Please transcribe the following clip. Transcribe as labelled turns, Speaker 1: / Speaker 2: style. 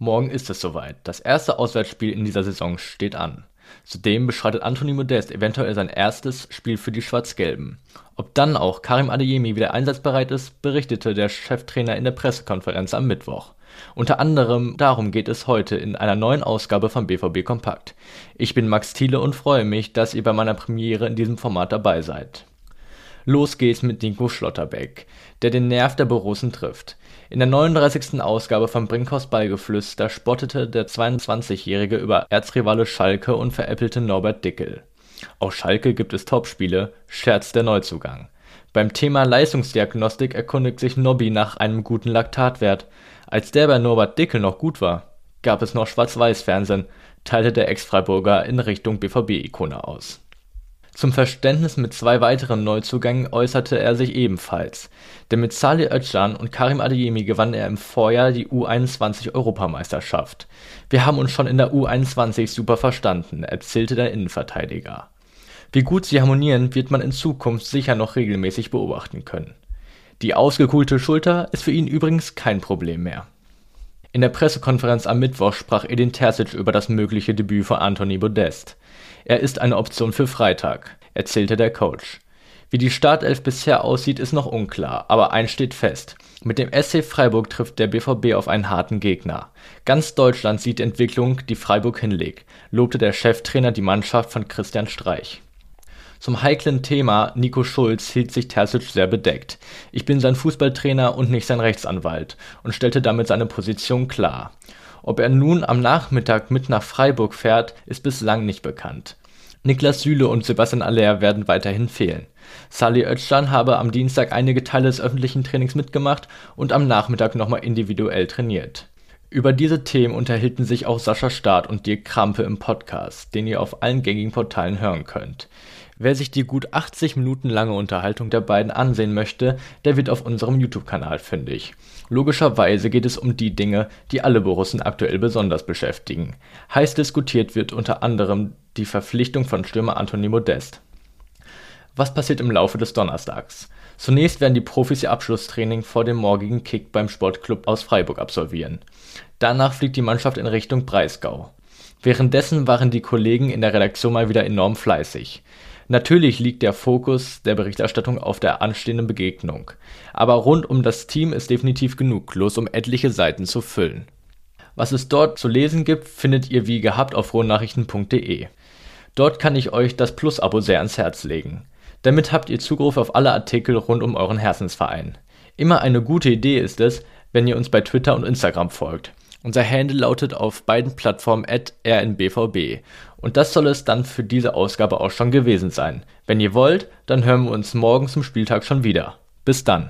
Speaker 1: Morgen ist es soweit. Das erste Auswärtsspiel in dieser Saison steht an. Zudem beschreitet Anthony Modest eventuell sein erstes Spiel für die Schwarz-Gelben. Ob dann auch Karim Adeyemi wieder einsatzbereit ist, berichtete der Cheftrainer in der Pressekonferenz am Mittwoch. Unter anderem darum geht es heute in einer neuen Ausgabe von BVB Kompakt. Ich bin Max Thiele und freue mich, dass ihr bei meiner Premiere in diesem Format dabei seid. Los geht's mit Nico Schlotterbeck, der den Nerv der Borussen trifft. In der 39. Ausgabe von Brinkhaus Ballgeflüster spottete der 22-Jährige über Erzrivale Schalke und veräppelte Norbert Dickel. Auf Schalke gibt es Topspiele, scherzt der Neuzugang. Beim Thema Leistungsdiagnostik erkundigt sich Nobby nach einem guten Laktatwert. Als der bei Norbert Dickel noch gut war, gab es noch Schwarz-Weiß-Fernsehen, teilte der Ex-Freiburger in Richtung BVB-Ikone aus zum Verständnis mit zwei weiteren Neuzugängen äußerte er sich ebenfalls, denn mit Salih Özcan und Karim Adeyemi gewann er im Vorjahr die U21-Europameisterschaft. Wir haben uns schon in der U21 super verstanden, erzählte der Innenverteidiger. Wie gut sie harmonieren, wird man in Zukunft sicher noch regelmäßig beobachten können. Die ausgekuhlte Schulter ist für ihn übrigens kein Problem mehr. In der Pressekonferenz am Mittwoch sprach Edin Terzic über das mögliche Debüt von Anthony Modest. Er ist eine Option für Freitag, erzählte der Coach. Wie die Startelf bisher aussieht, ist noch unklar, aber eins steht fest. Mit dem SC Freiburg trifft der BVB auf einen harten Gegner. Ganz Deutschland sieht Entwicklung, die Freiburg hinlegt, lobte der Cheftrainer die Mannschaft von Christian Streich. Zum heiklen Thema Nico Schulz hielt sich Terzic sehr bedeckt. Ich bin sein Fußballtrainer und nicht sein Rechtsanwalt und stellte damit seine Position klar. Ob er nun am Nachmittag mit nach Freiburg fährt, ist bislang nicht bekannt. Niklas Süle und Sebastian Aller werden weiterhin fehlen. Salih Özcan habe am Dienstag einige Teile des öffentlichen Trainings mitgemacht und am Nachmittag nochmal individuell trainiert. Über diese Themen unterhielten sich auch Sascha Staat und Dirk Krampe im Podcast, den ihr auf allen gängigen Portalen hören könnt. Wer sich die gut 80 Minuten lange Unterhaltung der beiden ansehen möchte, der wird auf unserem YouTube-Kanal fündig. Logischerweise geht es um die Dinge, die alle Borussen aktuell besonders beschäftigen. Heiß diskutiert wird unter anderem die Verpflichtung von Stürmer Anthony Modest. Was passiert im Laufe des Donnerstags? Zunächst werden die Profis ihr Abschlusstraining vor dem morgigen Kick beim Sportclub aus Freiburg absolvieren. Danach fliegt die Mannschaft in Richtung Breisgau. Währenddessen waren die Kollegen in der Redaktion mal wieder enorm fleißig. Natürlich liegt der Fokus der Berichterstattung auf der anstehenden Begegnung, aber rund um das Team ist definitiv genug los, um etliche Seiten zu füllen. Was es dort zu lesen gibt, findet ihr wie gehabt auf frohnachrichten.de. Dort kann ich euch das Plus-Abo sehr ans Herz legen. Damit habt ihr Zugriff auf alle Artikel rund um euren Herzensverein. Immer eine gute Idee ist es, wenn ihr uns bei Twitter und Instagram folgt. Unser Handle lautet auf beiden Plattformen rnbvb. Und das soll es dann für diese Ausgabe auch schon gewesen sein. Wenn ihr wollt, dann hören wir uns morgen zum Spieltag schon wieder. Bis dann.